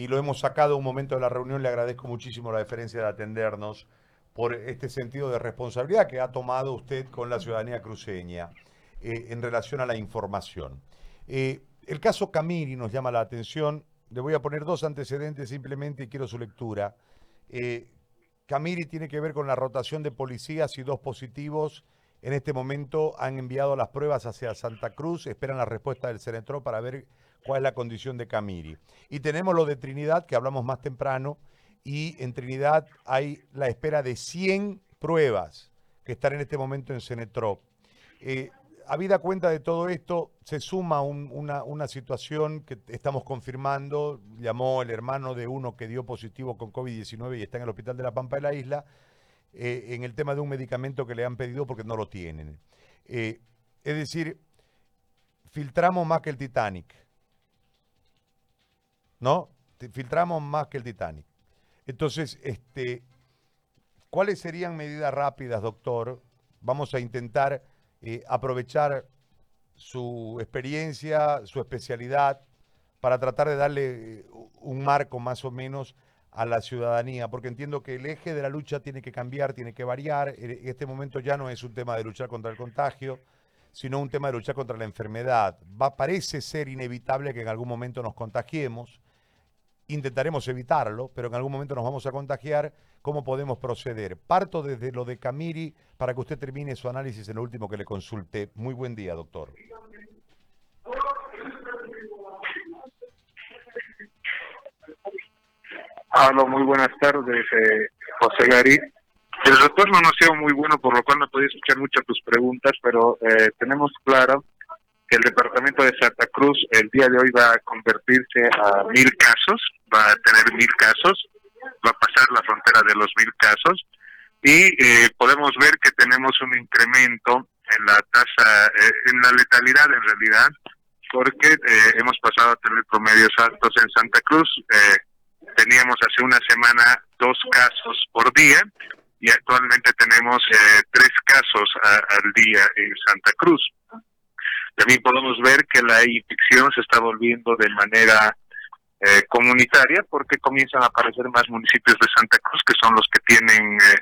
y lo hemos sacado un momento de la reunión. Le agradezco muchísimo la deferencia de atendernos por este sentido de responsabilidad que ha tomado usted con la ciudadanía cruceña eh, en relación a la información. Eh, el caso Camiri nos llama la atención. Le voy a poner dos antecedentes simplemente y quiero su lectura. Eh, Camiri tiene que ver con la rotación de policías y dos positivos. En este momento han enviado las pruebas hacia Santa Cruz, esperan la respuesta del Cenetro para ver cuál es la condición de Camiri. Y tenemos lo de Trinidad, que hablamos más temprano, y en Trinidad hay la espera de 100 pruebas que están en este momento en Cenetrop. Eh, habida cuenta de todo esto, se suma una, situación que estamos confirmando. Llamó el hermano de uno que dio positivo con COVID-19 y está en el hospital de la Pampa de la isla, eh, en el tema de un medicamento que le han pedido porque no lo tienen. Eh, es decir, filtramos más que el Titanic. ¿No? Filtramos más que el Titanic. Entonces, este, ¿cuáles serían medidas rápidas, doctor? Vamos a intentar eh, aprovechar su experiencia, su especialidad, para tratar de darle eh, un marco más o menos a la ciudadanía, porque entiendo que el eje de la lucha tiene que cambiar, tiene que variar. En este momento ya no es un tema de luchar contra el contagio, sino un tema de luchar contra la enfermedad. Va, parece ser inevitable que en algún momento nos contagiemos intentaremos evitarlo, pero en algún momento nos vamos a contagiar, ¿cómo podemos proceder? Parto desde lo de Camiri para que usted termine su análisis en lo último que le consulte. Muy buen día, doctor. Hola, muy buenas tardes, eh, José Gary. El retorno no ha sido muy bueno, por lo cual no podía escuchar muchas tus preguntas, pero eh, tenemos claro el departamento de Santa Cruz el día de hoy va a convertirse a mil casos, va a tener mil casos, va a pasar la frontera de los mil casos y eh, podemos ver que tenemos un incremento en la tasa, eh, en la letalidad en realidad, porque eh, hemos pasado a tener promedios altos en Santa Cruz. teníamos hace una semana dos casos por día y actualmente tenemos tres casos al día en Santa Cruz. También podemos ver que la infección se está volviendo de manera eh, comunitaria porque comienzan a aparecer más municipios de Santa Cruz que son los que tienen eh,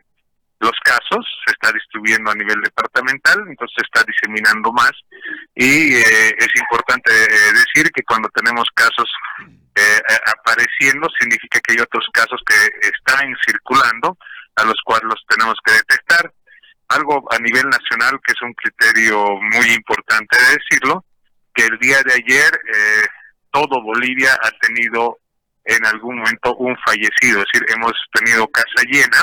los casos, se está distribuyendo a nivel departamental, entonces se está diseminando más. Y eh, es importante decir que cuando tenemos casos apareciendo significa que hay otros casos que están circulando a los cuales los tenemos que detectar algo a nivel nacional que es un criterio muy importante de decirlo, que el día de ayer eh, todo Bolivia ha tenido en algún momento un fallecido, es decir, hemos tenido casa llena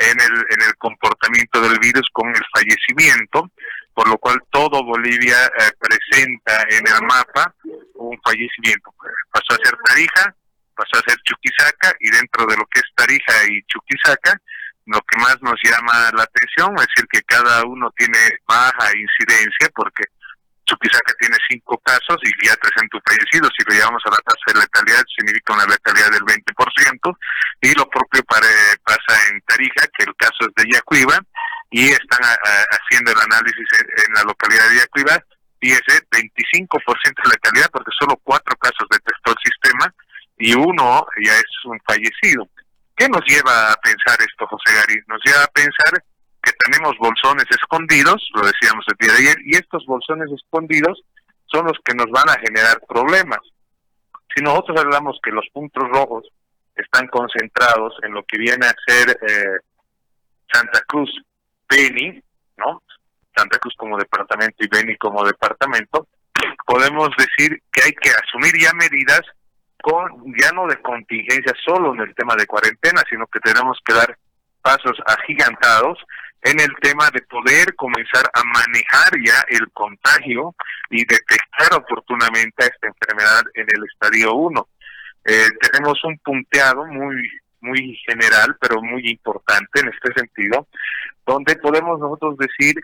en el, en el comportamiento del virus con el fallecimiento, por lo cual todo Bolivia eh, presenta en el mapa un fallecimiento. Pasó a ser Tarija, pasó a ser Chuquisaca y dentro de lo que es Tarija y Chuquisaca lo que más nos llama la atención es decir que cada uno tiene baja incidencia porque Chuquisaca tiene cinco casos y ya presenta fallecidos. Si lo llevamos a la tasa de letalidad, significa una letalidad del 20%. Y lo propio para, pasa en Tarija, que el caso es de Yacuiba, y están haciendo el análisis en, la localidad de Yacuiba, y ese 25% de letalidad, porque solo cuatro casos detectó el sistema, y uno ya es un fallecido. ¿Qué nos lleva a pensar esto, José Gary? Nos lleva a pensar que tenemos bolsones escondidos, lo decíamos el día de ayer, y estos bolsones escondidos son los que nos van a generar problemas. Si nosotros hablamos que los puntos rojos están concentrados en lo que viene a ser eh, Santa Cruz, Beni, ¿no? Santa Cruz como departamento y Beni como departamento, podemos decir que hay que asumir ya medidas con ya no de contingencia solo en el tema de cuarentena, sino que tenemos que dar pasos agigantados en el tema de poder comenzar a manejar ya el contagio y detectar oportunamente esta enfermedad en el estadio 1. Eh, tenemos un punteado muy muy general, pero muy importante en este sentido, donde podemos nosotros decir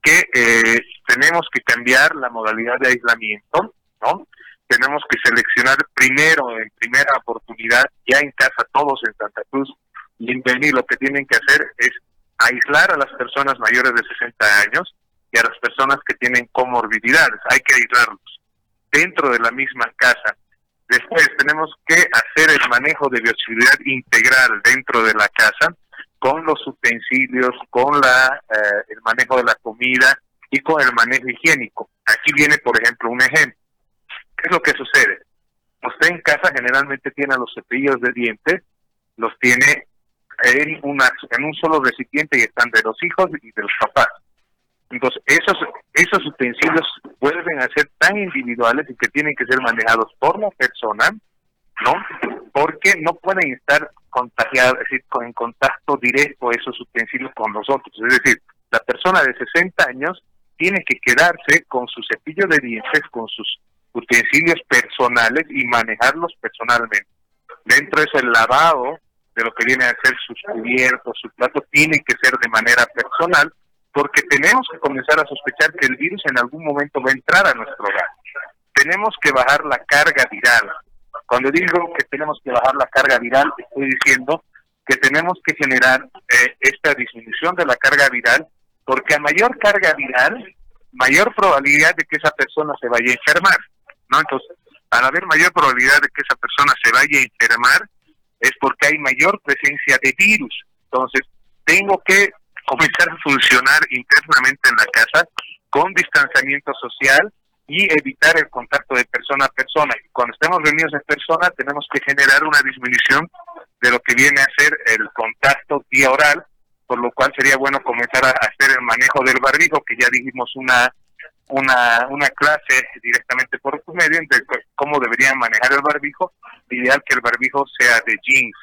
que eh, tenemos que cambiar la modalidad de aislamiento, ¿no? Tenemos que seleccionar primero, en primera oportunidad, ya en casa todos en Santa Cruz y lo que tienen que hacer es aislar a las personas mayores de 60 años y a las personas que tienen comorbilidades, hay que aislarlos dentro de la misma casa, Después tenemos que hacer el manejo de bioseguridad integral dentro de la casa con los utensilios, con la, eh, el manejo de la comida y con el manejo higiénico. Aquí viene, por ejemplo, un ejemplo. ¿Qué es lo que sucede? Usted en casa generalmente tiene los cepillos de dientes, los tiene en, un solo recipiente y están de los hijos y de los papás. Entonces, esos, esos utensilios vuelven a ser tan individuales y que tienen que ser manejados por la persona, ¿no? Porque no pueden estar contagiados, es decir, en contacto directo esos utensilios con nosotros. Es decir, la persona de 60 años tiene que quedarse con su cepillo de dientes, con sus utensilios personales y manejarlos personalmente. Dentro de eso, el lavado de lo que viene a ser sus cubiertos, sus platos, tiene que ser de manera personal porque tenemos que comenzar a sospechar que el virus en algún momento va a entrar a nuestro hogar. Tenemos que bajar la carga viral. Cuando digo que tenemos que bajar la carga viral, estoy diciendo que tenemos que generar eh, esta disminución de la carga viral, porque a mayor carga viral, mayor probabilidad de que esa persona se vaya a enfermar. ¿No? Entonces, al haber mayor probabilidad de que esa persona se vaya a enfermar, es porque hay mayor presencia de virus. Entonces, tengo que comenzar a funcionar internamente en la casa con distanciamiento social y evitar el contacto de persona a persona. Cuando estemos reunidos en persona, tenemos que generar una disminución de lo que viene a ser el contacto vía oral, por lo cual sería bueno comenzar a hacer el manejo del barbijo, que ya dijimos una una, una clase directamente por tu medio de cómo deberían manejar el barbijo, ideal que el barbijo sea de jeans.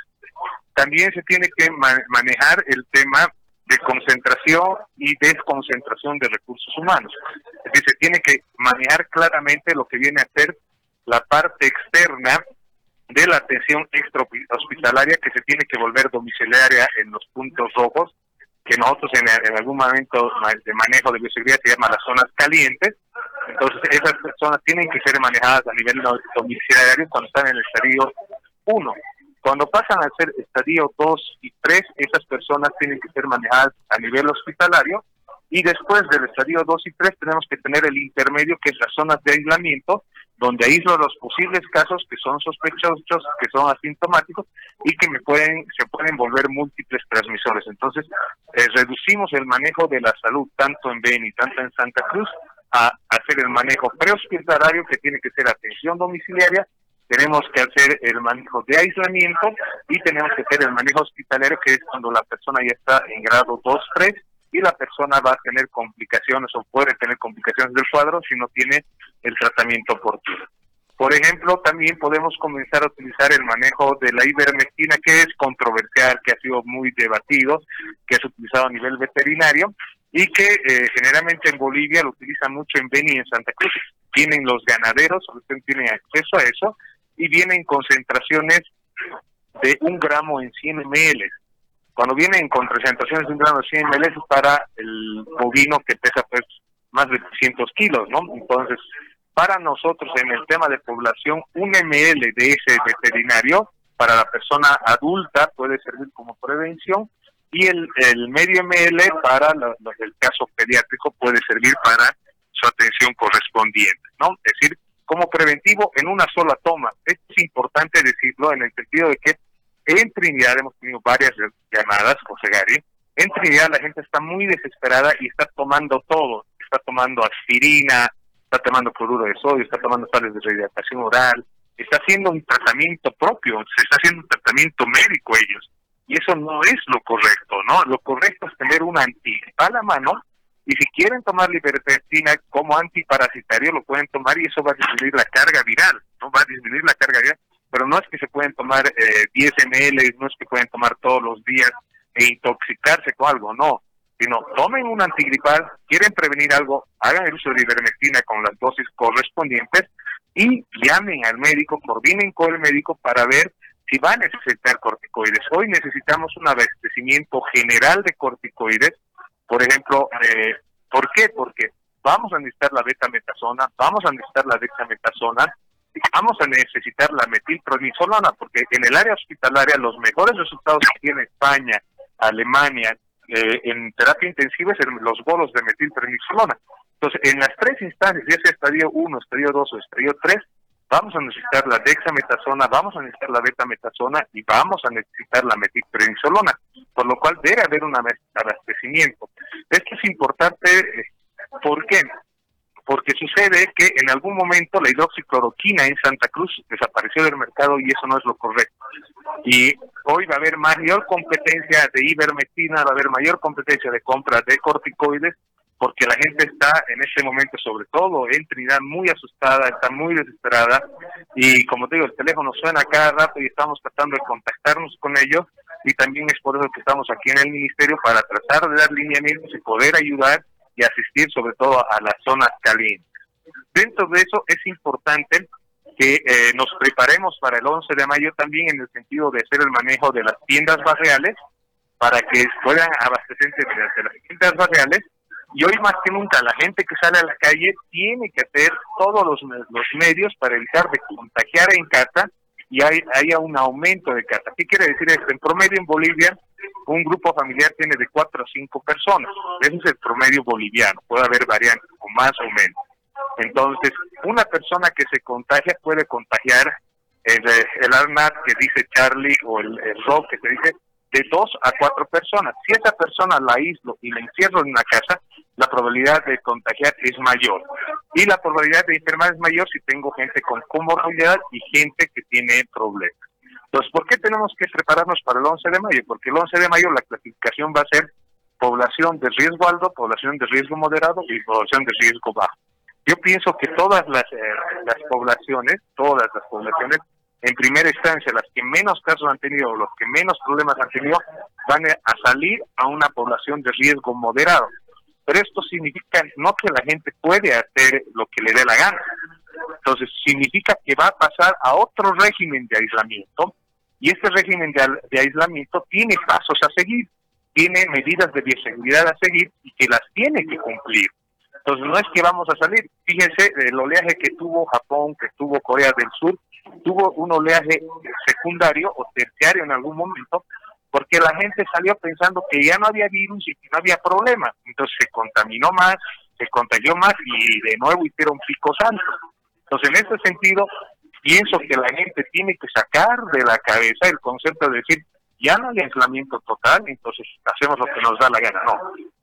También se tiene que manejar el tema de concentración y desconcentración de recursos humanos. Es decir, se tiene que manejar claramente lo que viene a ser la parte externa de la atención extra hospitalaria que se tiene que volver domiciliaria en los puntos rojos, que nosotros en, algún momento de manejo de bioseguridad se llama las zonas calientes. Entonces, esas personas tienen que ser manejadas a nivel domiciliario cuando están en el estadio 1. Cuando pasan a ser estadio 2 y 3, esas personas tienen que ser manejadas a nivel hospitalario y después del estadio 2 y 3 tenemos que tener el intermedio que es las zonas de aislamiento donde aíslo los posibles casos que son sospechosos, que son asintomáticos y que me pueden se pueden volver múltiples transmisores. Entonces, eh, reducimos el manejo de la salud tanto en Beni, tanto en Santa Cruz a hacer el manejo prehospitalario que tiene que ser atención domiciliaria tenemos que hacer el manejo de aislamiento y tenemos que hacer el manejo hospitalario, que es cuando la persona ya está en grado 2, 3 y la persona va a tener complicaciones o puede tener complicaciones del cuadro si no tiene el tratamiento oportuno. Por ejemplo, también podemos comenzar a utilizar el manejo de la ivermectina, que es controversial, que ha sido muy debatido, que es utilizado a nivel veterinario y que eh, generalmente en Bolivia lo utilizan mucho en Beni y en Santa Cruz. Tienen los ganaderos, tienen acceso a eso, y vienen concentraciones de un gramo en 100 ml. Cuando vienen con concentraciones de un gramo en 100 ml es para el bovino que pesa pues más de 300 kilos, ¿no? Entonces, para nosotros en el tema de población, un ml de ese veterinario para la persona adulta puede servir como prevención y el, el medio ml para el caso pediátrico puede servir para su atención correspondiente, ¿no? Es decir, como preventivo en una sola toma. Es importante decirlo en el sentido de que en Trinidad hemos tenido varias llamadas, José Gary, en Trinidad la gente está muy desesperada y está tomando todo, está tomando aspirina, está tomando cloruro de sodio, está tomando sales de rehidratación oral, está haciendo un tratamiento propio, se está haciendo un tratamiento médico ellos. Y eso no es lo correcto, ¿no? Lo correcto es tener una antigripal a mano y si quieren tomar libertecina como antiparasitario, lo pueden tomar y eso va a disminuir la carga viral, no va a disminuir la carga viral, pero no es que se pueden tomar eh, 10 ml, no es que pueden tomar todos los días e intoxicarse con algo, no, sino tomen un antigripal, quieren prevenir algo, hagan el uso de ivermectina con las dosis correspondientes y llamen al médico, coordinen con el médico para ver si va a necesitar corticoides. Hoy necesitamos un abastecimiento general de corticoides por ejemplo, eh, ¿por qué? Porque vamos a necesitar la betametasona, vamos a necesitar la dexametasona, vamos a necesitar la metilprednisolona, porque en el área hospitalaria los mejores resultados que tiene España, Alemania, eh, en terapia intensiva es los bolos de metilprednisolona. Entonces, en las tres instancias, ya sea estadio 1, estadio 2 o estadio 3, vamos a necesitar la dexametasona, vamos a necesitar la betametasona y vamos a necesitar la metilprednisolona, por lo cual debe haber un abastecimiento. Esto es importante, eh, ¿por qué? Porque sucede que en algún momento la hidroxicloroquina en Santa Cruz desapareció del mercado y eso no es lo correcto. Y hoy va a haber mayor competencia de ivermectina, va a haber mayor competencia de compra de corticoides porque la gente está en ese momento, sobre todo en Trinidad, muy asustada, está muy desesperada y como te digo, el teléfono suena cada rato y estamos tratando de contactarnos con ellos y también es por eso que estamos aquí en el ministerio para tratar de dar lineamientos y poder ayudar y asistir sobre todo a las zonas calientes. Dentro de eso es importante que eh, nos preparemos para el 11 de mayo también en el sentido de hacer el manejo de las tiendas barriales para que puedan abastecerse de las tiendas barriales y hoy más que nunca la gente que sale a la calle tiene que hacer todos los, los medios para evitar de contagiar en casa y hay, haya un aumento de casa. ¿Qué quiere decir esto? En promedio en Bolivia un grupo familiar tiene de cuatro a cinco personas. Ese es el promedio boliviano. Puede haber variantes, o más o menos. Entonces, una persona que se contagia puede contagiar el, el Arnat que dice Charlie o el, el Rock que se dice de dos a cuatro personas. Si esa persona la aíslo y la encierro en una casa, la probabilidad de contagiar es mayor. Y la probabilidad de enfermar es mayor si tengo gente con comorbilidad y gente que tiene problemas. Entonces, ¿por qué tenemos que prepararnos para el 11 de mayo? Porque el 11 de mayo la clasificación va a ser población de riesgo alto, población de riesgo moderado y población de riesgo bajo. Yo pienso que todas las, eh, las poblaciones, todas las poblaciones en primera instancia, las que menos casos han tenido, los que menos problemas han tenido, van a salir a una población de riesgo moderado. Pero esto significa no que la gente puede hacer lo que le dé la gana. Entonces, significa que va a pasar a otro régimen de aislamiento y este régimen de, aislamiento tiene pasos a seguir, tiene medidas de bioseguridad a seguir y que las tiene que cumplir. Entonces, no es que vamos a salir. Fíjense el oleaje que tuvo Japón, que tuvo Corea del Sur, tuvo un oleaje secundario o terciario en algún momento, porque la gente salió pensando que ya no había virus y que no había problema. Entonces se contaminó más, se contagió más y de nuevo hicieron picos altos. Entonces, en ese sentido, pienso que la gente tiene que sacar de la cabeza el concepto de decir, ya no hay aislamiento total, entonces hacemos lo que nos da la gana. No,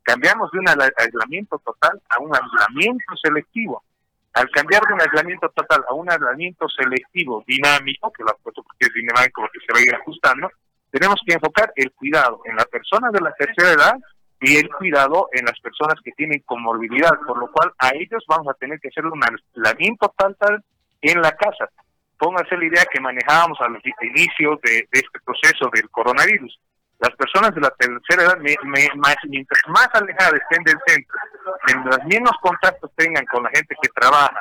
cambiamos de un aislamiento total a un aislamiento selectivo. Al cambiar de un aislamiento total a un aislamiento selectivo dinámico, que lo puesto porque es dinámico porque se va a ir ajustando, tenemos que enfocar el cuidado en la persona de la tercera edad y el cuidado en las personas que tienen comorbilidad, por lo cual a ellos vamos a tener que hacer un aislamiento total en la casa. Pónganse la idea que manejábamos al inicio de este proceso del coronavirus las personas de la tercera edad, más, mientras más alejadas estén del centro, mientras menos contactos tengan con la gente que trabaja,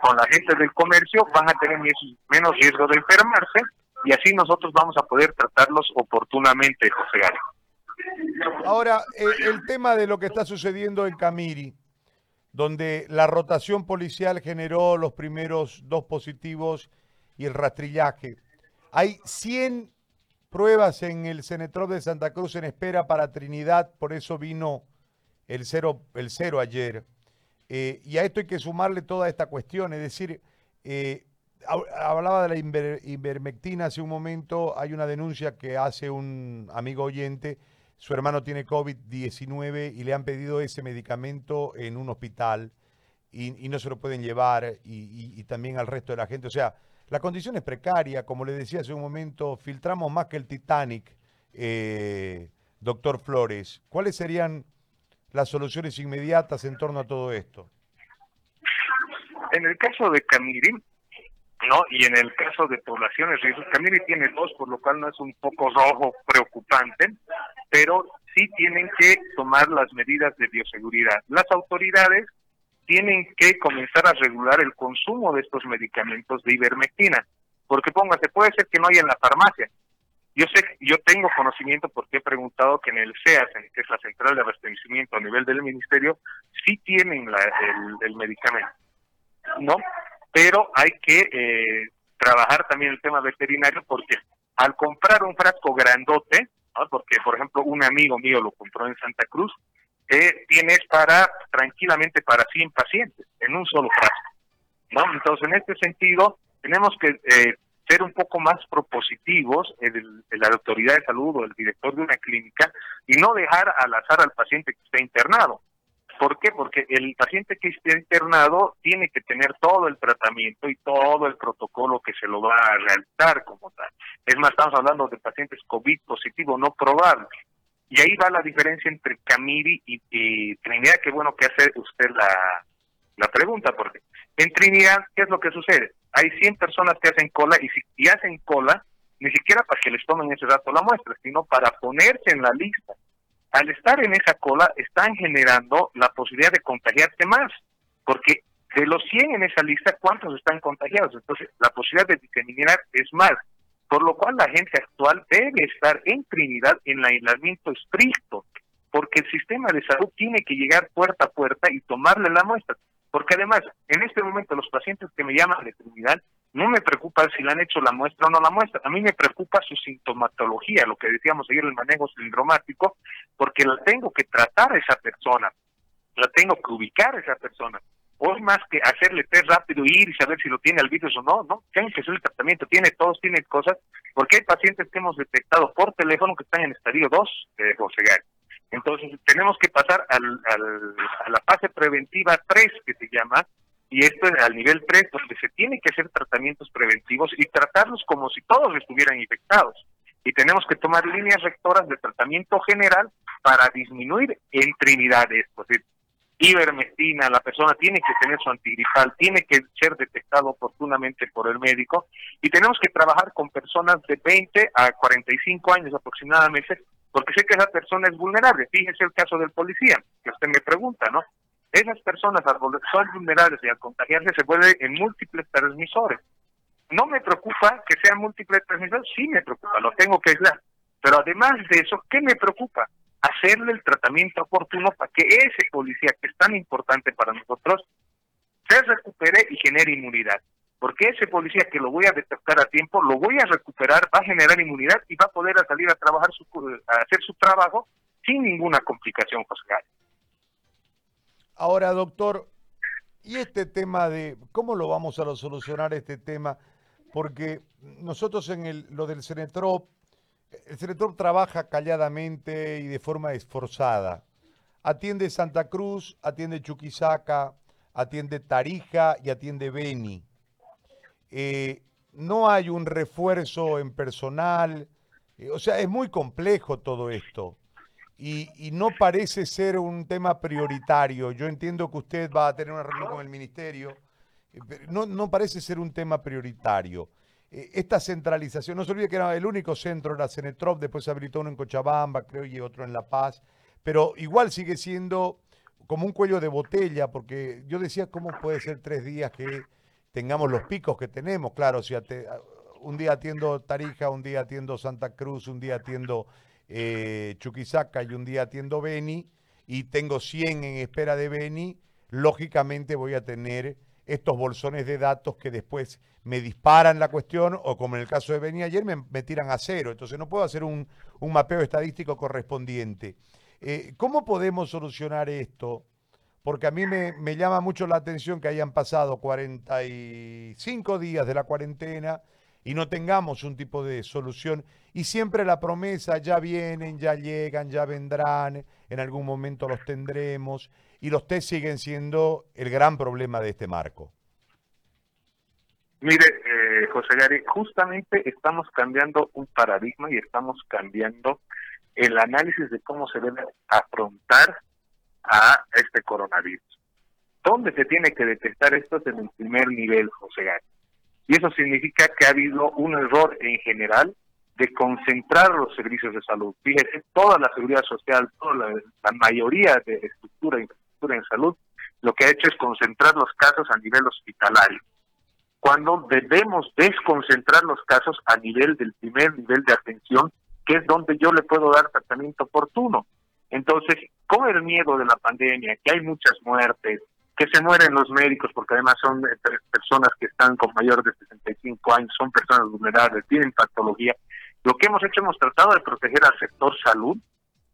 con la gente del comercio, van a tener menos riesgo de enfermarse y así nosotros vamos a poder tratarlos oportunamente, José Gary. Ahora, el tema de lo que está sucediendo en Camiri, donde la rotación policial generó los primeros dos positivos y el rastrillaje. Hay 100 pruebas en el Cenetrop de Santa Cruz en espera para Trinidad, por eso vino el cero, el cero ayer. Eh, y a esto hay que sumarle toda esta cuestión, es decir, eh, hablaba de la ivermectina hace un momento, hay una denuncia que hace un amigo oyente, su hermano tiene COVID-19 y le han pedido ese medicamento en un hospital y, no se lo pueden llevar y también al resto de la gente, o sea, la condición es precaria, como le decía hace un momento, filtramos más que el Titanic, eh, doctor Flores. ¿Cuáles serían las soluciones inmediatas en torno a todo esto? En el caso de Camiri, ¿no? Y en el caso de poblaciones Camiri tiene dos, por lo cual no es un poco rojo preocupante, pero sí tienen que tomar las medidas de bioseguridad. Las autoridades tienen que comenzar a regular el consumo de estos medicamentos de ivermectina, porque póngase, puede ser que no haya en la farmacia. Yo sé, yo tengo conocimiento porque he preguntado que en el CEAS, que es la central de abastecimiento a nivel del ministerio, sí tienen el, medicamento, ¿no? Pero hay que eh, trabajar también el tema veterinario porque al comprar un frasco grandote, porque por ejemplo un amigo mío lo compró en Santa Cruz, que tienes para tranquilamente para 100 pacientes en un solo frasco. ¿no? Entonces, en este sentido, tenemos que eh, ser un poco más propositivos el, la autoridad de salud o el director de una clínica y no dejar al azar al paciente que está internado. ¿Por qué? Porque el paciente que esté internado tiene que tener todo el tratamiento y todo el protocolo que se lo va a realizar como tal. Es más, estamos hablando de pacientes COVID positivo, no probables. Y ahí va la diferencia entre Camiri y, Trinidad. Qué bueno que hace usted la, la pregunta, porque en Trinidad, ¿qué es lo que sucede? Hay 100 personas que hacen cola y si hacen cola, ni siquiera para que les tomen ese dato la muestra, sino para ponerse en la lista al estar en esa cola están generando la posibilidad de contagiarse más, porque de los 100 en esa lista, ¿cuántos están contagiados? Entonces, la posibilidad de diseminar es más, por lo cual la gente actual debe estar en Trinidad en aislamiento estricto, porque el sistema de salud tiene que llegar puerta a puerta y tomarle la muestra, porque además, en este momento los pacientes que me llaman de Trinidad no me preocupa si le han hecho la muestra o no la muestra, a mí me preocupa su sintomatología, lo que decíamos ayer, el manejo sindromático, porque la tengo que tratar a esa persona, la tengo que ubicar a esa persona. Hoy más que hacerle test rápido, ir y saber si lo tiene el virus o no, no, que hacer el tratamiento, tiene todos, tiene cosas, porque hay pacientes que hemos detectado por teléfono que están en estadio 2 de José Entonces tenemos que pasar al, a la fase preventiva 3 que se llama, y esto es al nivel 3, donde se tiene que hacer tratamientos preventivos y tratarlos como si todos estuvieran infectados. Y tenemos que tomar líneas rectoras de tratamiento general para disminuir en Trinidad esto. Es decir, ivermectina, la persona tiene que tener su antigripal, tiene que ser detectado oportunamente por el médico y tenemos que trabajar con personas de 20 a 45 años aproximadamente, porque sé que esa persona es vulnerable. Fíjese el caso del policía, que usted me pregunta, ¿no? esas personas son vulnerables y al contagiarse se vuelven en múltiples transmisores. No me preocupa que sean múltiples transmisores, sí me preocupa, lo tengo que aislar. Pero además de eso, ¿qué me preocupa? Hacerle el tratamiento oportuno para que ese policía, que es tan importante para nosotros, se recupere y genere inmunidad. Porque ese policía que lo voy a detectar a tiempo, lo voy a recuperar, va a generar inmunidad y va a poder salir a trabajar su, a hacer su trabajo sin ninguna complicación, José Ahora, doctor, ¿y este tema de cómo lo vamos a solucionar este tema? Porque nosotros en el, lo del Cenetrop, el Cenetrop trabaja calladamente y de forma esforzada. Atiende Santa Cruz, atiende Chuquisaca, atiende Tarija y atiende Beni. Eh, no hay un refuerzo en personal, eh, o sea, es muy complejo todo esto y, no parece ser un tema prioritario. Yo entiendo que usted va a tener una reunión con el ministerio, eh, no, no parece ser un tema prioritario. Eh, esta centralización, no se olvide que era el único centro, era Cenetrop, después se habilitó uno en Cochabamba, creo, y otro en La Paz, pero igual sigue siendo como un cuello de botella, porque yo decía, ¿cómo puede ser tres días que tengamos los picos que tenemos? Claro, si un día atiendo Tarija, un día atiendo Santa Cruz, un día atiendo eh, Chuquisaca y un día atiendo Beni y tengo 100 en espera de Beni, lógicamente voy a tener estos bolsones de datos que después me disparan la cuestión o como en el caso de Beni ayer me, tiran a cero. Entonces no puedo hacer un, mapeo estadístico correspondiente. Eh, ¿Cómo podemos solucionar esto? Porque a mí me, me llama mucho la atención que hayan pasado 45 días de la cuarentena y no tengamos un tipo de solución. Y siempre la promesa, ya vienen, ya llegan, ya vendrán, en algún momento los tendremos, y los test siguen siendo el gran problema de este marco. Mire, eh, José Gary, justamente estamos cambiando un paradigma y estamos cambiando el análisis de cómo se debe afrontar a este coronavirus. ¿Dónde se tiene que detectar esto? Es en el primer nivel, José Gary y eso significa que ha habido un error en general de concentrar los servicios de salud. Fíjese, toda la seguridad social, toda la, mayoría de estructura infraestructura en salud, lo que ha hecho es concentrar los casos a nivel hospitalario, cuando debemos desconcentrar los casos a nivel del primer nivel de atención, que es donde yo le puedo dar tratamiento oportuno. Entonces, con el miedo de la pandemia, que hay muchas muertes, que se mueren los médicos porque además son eh, personas que están con mayor de 65 años, son personas vulnerables, tienen patología. Lo que hemos hecho, hemos tratado de proteger al sector salud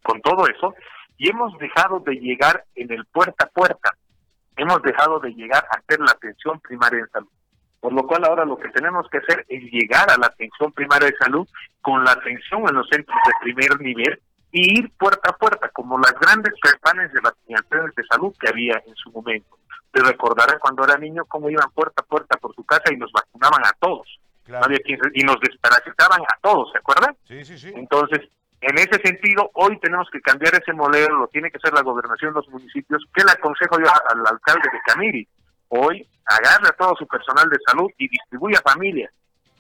con todo eso y hemos dejado de llegar en el puerta a puerta. Hemos dejado de llegar a hacer la atención primaria en salud. Por lo cual ahora lo que tenemos que hacer es llegar a la atención primaria de salud con la atención en los centros de primer nivel y ir puerta a puerta, como las grandes campañas de vacunaciones de salud que había en su momento. Te recordarás cuando era niño cómo iban puerta a puerta por su casa y nos vacunaban a todos. y nos desparasitaban a todos, ¿se acuerdan? Sí, sí, sí. Entonces, en ese sentido, hoy tenemos que cambiar ese modelo, lo tiene que hacer la gobernación de los municipios. ¿Qué le aconsejo yo al alcalde de Camiri? Hoy agarre a todo su personal de salud y distribuya familias.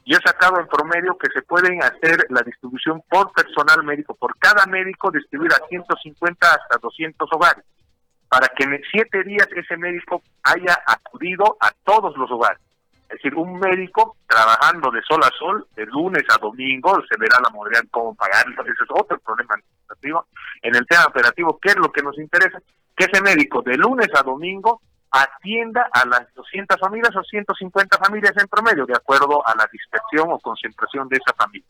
Yo he sacado en promedio que se pueden hacer la distribución por personal médico, por cada médico distribuir a 150 hasta 200 hogares, para que en siete días ese médico haya acudido a todos los hogares. Es decir, un médico trabajando de sol a sol, de lunes a domingo, se verá la modalidad cómo pagar, ese es otro problema administrativo. En el tema operativo, ¿qué es lo que nos interesa? Que ese médico de lunes a domingo atienda a las 200 familias o 150 familias en promedio, de acuerdo a la dispersión o concentración de esa familia.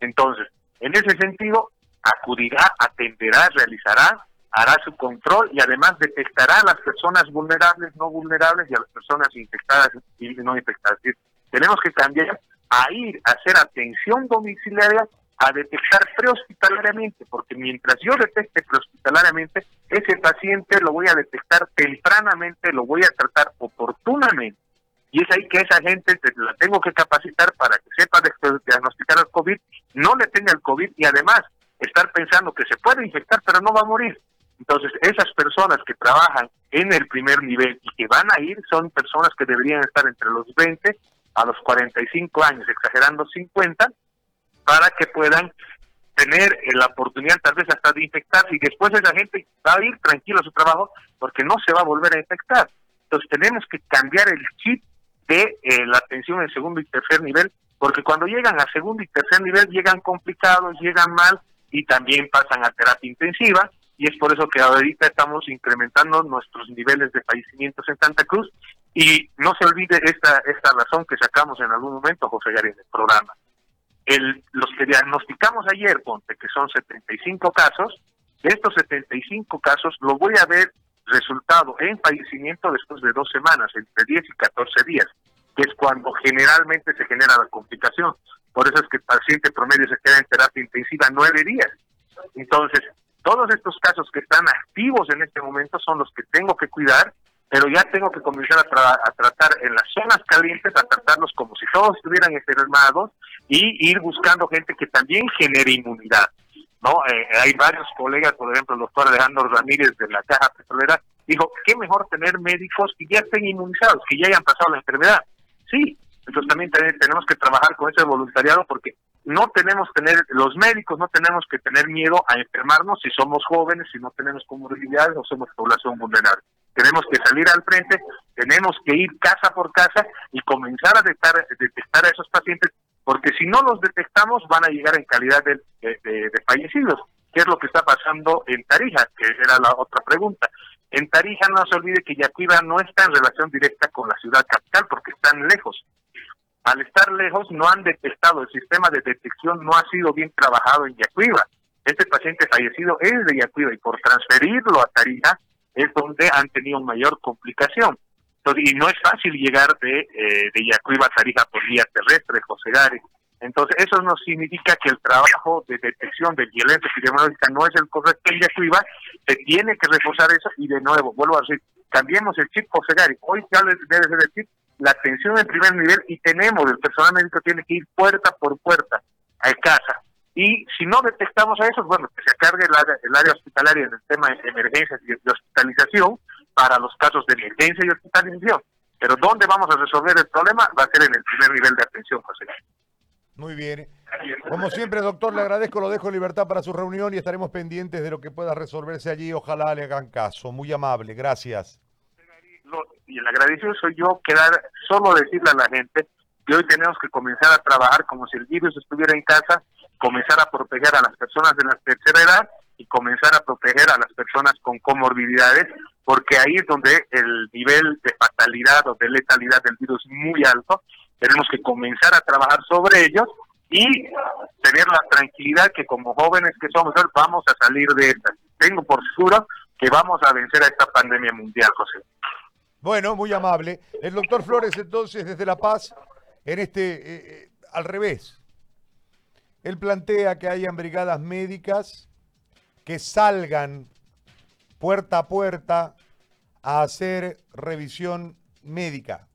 Entonces, en ese sentido, acudirá, atenderá, realizará hará su control y además detectará a las personas vulnerables, no vulnerables y a las personas infectadas y no infectadas. tenemos que cambiar a ir a hacer atención domiciliaria a detectar prehospitalariamente, porque mientras yo detecte prehospitalariamente, ese paciente lo voy a detectar tempranamente, lo voy a tratar oportunamente. Y es ahí que esa gente la tengo que capacitar para que sepa diagnosticar el COVID, no le tenga el COVID y además estar pensando que se puede infectar pero no va a morir. Entonces, esas personas que trabajan en el primer nivel y que van a ir son personas que deberían estar entre los 20 a los 45 años, exagerando 50, para que puedan tener la oportunidad tal vez hasta de infectarse y después esa gente va a ir tranquilo a su trabajo porque no se va a volver a infectar. Entonces tenemos que cambiar el chip de eh, la atención en segundo y tercer nivel porque cuando llegan a segundo y tercer nivel llegan complicados, llegan mal y también pasan a terapia intensiva y es por eso que ahorita estamos incrementando nuestros niveles de fallecimientos en Santa Cruz y no se olvide esta esta razón que sacamos en algún momento, José Gary, en el programa. El, los que diagnosticamos ayer, ponte que son 75 casos, de estos 75 casos lo voy a ver resultado en fallecimiento después de dos semanas, entre 10 y 14 días, que es cuando generalmente se genera la complicación. Por eso es que el paciente promedio se queda en terapia intensiva nueve días. Entonces, todos estos casos que están activos en este momento son los que tengo que cuidar, pero ya tengo que comenzar a, tratar en las zonas calientes, a tratarlos como si todos estuvieran enfermados y ir buscando gente que también genere inmunidad. no eh, Hay varios colegas, por ejemplo, el doctor Alejandro Ramírez de la Caja Petrolera, dijo, qué mejor tener médicos que ya estén inmunizados, que ya hayan pasado la enfermedad. Sí, entonces también tenemos que trabajar con ese voluntariado porque no tenemos que tener, los médicos no tenemos que tener miedo a enfermarnos si somos jóvenes, si no tenemos comorbilidades o somos población vulnerable. Tenemos que salir al frente, tenemos que ir casa por casa y comenzar a detectar, detectar a esos pacientes, porque si no los detectamos van a llegar en calidad de, de, fallecidos. ¿Qué es lo que está pasando en Tarija? Que era la otra pregunta. En Tarija no se olvide que Yacuiba no está en relación directa con la ciudad capital porque están lejos al estar lejos no han detectado, el sistema de detección no ha sido bien trabajado en Yacuiba. Este paciente fallecido es de Yacuiba y por transferirlo a Tarija es donde han tenido mayor complicación. Entonces, y no es fácil llegar de, eh, de Yacuiba a Tarija por vía terrestre, José. Entonces, eso no significa que el trabajo de detección de violencia epidemiológica no es el correcto en Yacuiba, se tiene que reforzar eso y de nuevo, vuelvo a decir, cambiemos el chip José. Hoy ya debe ser el chip la atención en primer nivel y tenemos, el personal médico tiene que ir puerta por puerta a casa. Y si no detectamos a esos, bueno, que se cargue el área, el área hospitalaria en el tema de emergencias y hospitalización para los casos de emergencia y hospitalización. Pero ¿dónde vamos a resolver el problema? Va a ser en el primer nivel de atención, José. Muy bien. Como siempre, doctor, le agradezco, lo dejo en libertad para su reunión y estaremos pendientes de lo que pueda resolverse allí. Ojalá le hagan caso. Muy amable, gracias y el agradecido soy yo, quedar solo decirle a la gente que hoy tenemos que comenzar a trabajar como si el virus estuviera en casa, comenzar a proteger a las personas de la tercera edad y comenzar a proteger a las personas con comorbilidades, porque ahí es donde el nivel de fatalidad o de letalidad del virus es muy alto. Tenemos que comenzar a trabajar sobre ellos y tener la tranquilidad que como jóvenes que somos vamos a salir de esta. Tengo por seguro que vamos a vencer a esta pandemia mundial, José. Bueno, muy amable. El doctor Flores, entonces, desde La Paz, en este, eh, eh, al revés. Él plantea que hayan brigadas médicas que salgan puerta a puerta a hacer revisión médica.